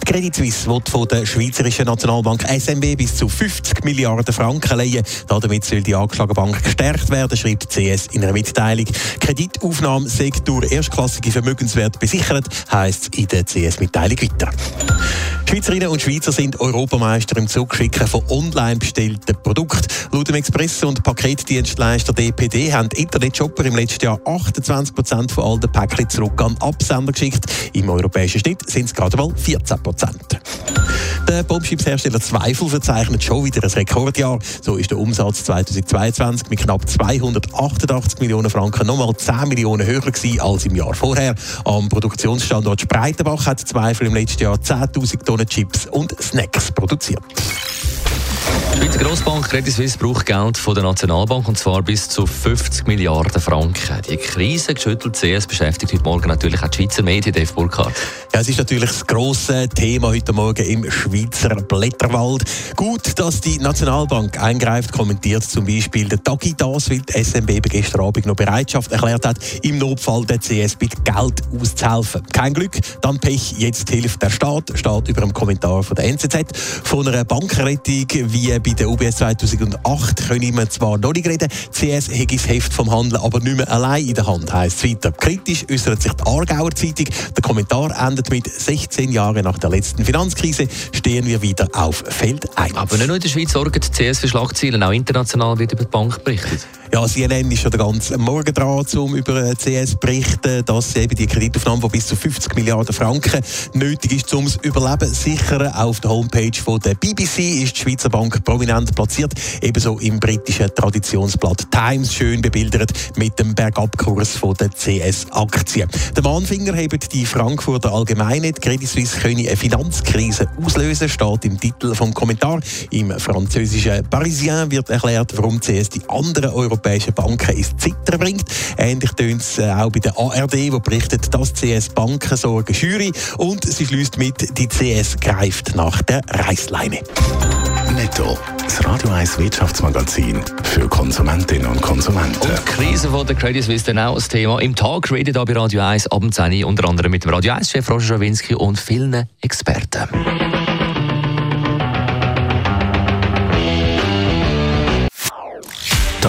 Burkhardt. Credit Suisse will von der Schweizerischen Nationalbank SMB bis zu 50 Milliarden Franken leihen. Damit soll die angeschlagene Bank gestärkt werden, schreibt CS in einer Mitteilung. Kreditaufnahme sei durch erstklassige Vermögenswerte besichert, heisst es in der CS-Mitteilung weiter. Schweizerinnen und Schweizer sind Europameister im Zugschicken von online bestellten Produkten. Laut dem Express- und Paketdienstleister DPD haben Internetshopper im letzten Jahr 28 Prozent von all den Päckchen zurück an Absender geschickt. Im europäischen Schnitt sind es gerade mal 14 Prozent. Der Bombschiffshersteller Zweifel verzeichnet schon wieder ein Rekordjahr. So ist der Umsatz 2022 mit knapp 288 Millionen Franken nochmal 10 Millionen höher gewesen als im Jahr vorher. Am Produktionsstandort Spreitenbach hat Zweifel im letzten Jahr 10.000 Tonnen Chips und Snacks produziert. Schweizer Grossbank Credit Suisse braucht Geld von der Nationalbank und zwar bis zu 50 Milliarden Franken. Die Krise geschüttelt CS beschäftigt heute Morgen natürlich auch die Schweizer Medien, Dave Burkhardt. Ja, es ist natürlich das grosse Thema heute Morgen im Schweizer Blätterwald. Gut, dass die Nationalbank eingreift, kommentiert zum Beispiel der Tagi das, weil die SMB gestern Abend noch Bereitschaft erklärt hat, im Notfall der CS mit Geld auszuhelfen. Kein Glück, dann Pech, jetzt hilft der Staat, steht über dem Kommentar von der NZZ. Von einer Bankrettung wie bei der UBS 2008 können wir zwar noch nicht reden, CS hat das Heft vom Handeln aber nicht mehr allein in der Hand, heisst es weiter. Kritisch äußert sich die Aargauer Zeitung. Der Kommentar endet mit 16 Jahren nach der letzten Finanzkrise stehen wir wieder auf Feld 1. Aber nicht nur in der Schweiz sorgen die CS für Schlagzeilen, auch international wird über die Bank berichtet. Ja, CNN ist schon den ganzen Morgen dran, um über CS zu berichten, dass eben die Kreditaufnahme von bis zu 50 Milliarden Franken nötig ist, um das Überleben zu sichern. Auf der Homepage von der BBC ist die Schweizer Bank prominent platziert, ebenso im britischen Traditionsblatt Times schön bebildert mit dem Bergabkurs von der CS-Aktien. Der Mahnfinger hebt die Frankfurter Allgemeine. Die Credit Suisse könne eine Finanzkrise auslösen, steht im Titel vom Kommentar. Im französischen Parisien wird erklärt, warum CS die anderen Europäer europäischen Banken ins Zittern bringt. Ähnlich tönt es äh, auch bei der ARD, die berichtet, dass CS Banken sorgen schüre und sie schließt mit, die CS greift nach der Reißleine. Netto. Das Radio 1 Wirtschaftsmagazin für Konsumentinnen und Konsumenten. Und die Krise von der Credit Suisse dann auch ein Thema. Im Tag redet hier bei Radio 1 ab 10 unter anderem mit dem Radio 1-Chef Roger Schawinski und vielen Experten.